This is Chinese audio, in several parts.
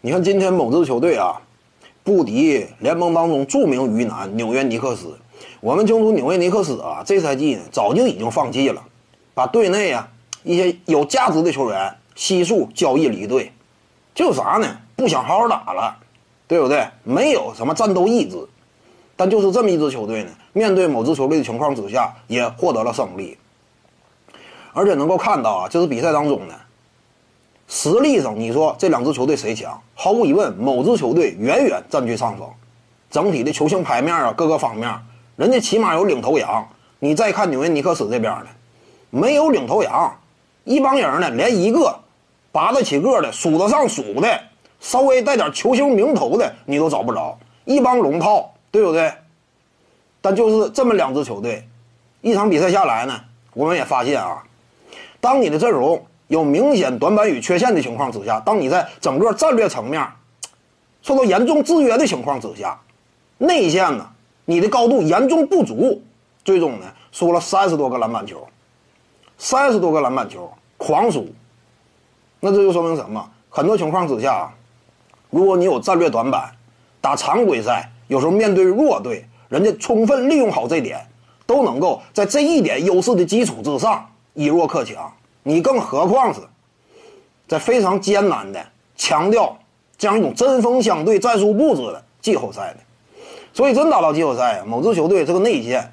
你看今天某支球队啊，不敌联盟当中著名鱼腩纽约尼克斯。我们清楚，纽约尼克斯啊，这赛季呢早就已经放弃了，把队内啊一些有价值的球员悉数交易离队，就啥呢？不想好好打了，对不对？没有什么战斗意志。但就是这么一支球队呢，面对某支球队的情况之下，也获得了胜利。而且能够看到啊，这是比赛当中呢，实力上你说这两支球队谁强？毫无疑问，某支球队远远占据上风。整体的球星牌面啊，各个方面，人家起码有领头羊。你再看纽约尼克斯这边呢，没有领头羊，一帮人呢，连一个拔得起个的、数得上数的、稍微带点球星名头的你都找不着，一帮龙套。对不对？但就是这么两支球队，一场比赛下来呢，我们也发现啊，当你的阵容有明显短板与缺陷的情况之下，当你在整个战略层面受到严重制约的情况之下，内线呢，你的高度严重不足，最终呢输了三十多个篮板球，三十多个篮板球狂输，那这就说明什么？很多情况之下，如果你有战略短板，打常规赛。有时候面对弱队，人家充分利用好这点，都能够在这一点优势的基础之上以弱克强。你更何况是，在非常艰难的强调这样一种针锋相对战术布置的季后赛的，所以真打到季后赛，某支球队这个内线，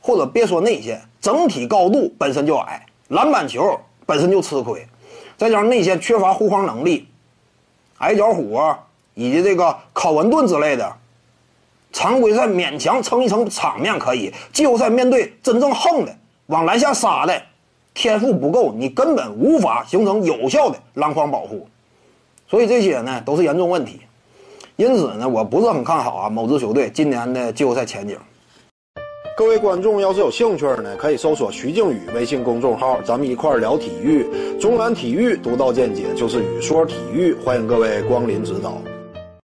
或者别说内线，整体高度本身就矮，篮板球本身就吃亏，再加上内线缺乏护框能力，矮脚虎啊。以及这个考文顿之类的，常规赛勉强撑一撑场面可以，季后赛面对真正横的往篮下杀的，天赋不够，你根本无法形成有效的篮筐保护，所以这些呢都是严重问题。因此呢，我不是很看好啊某支球队今年的季后赛前景。各位观众要是有兴趣呢，可以搜索徐静宇微信公众号，咱们一块聊体育，中南体育独到见解就是语说体育，欢迎各位光临指导。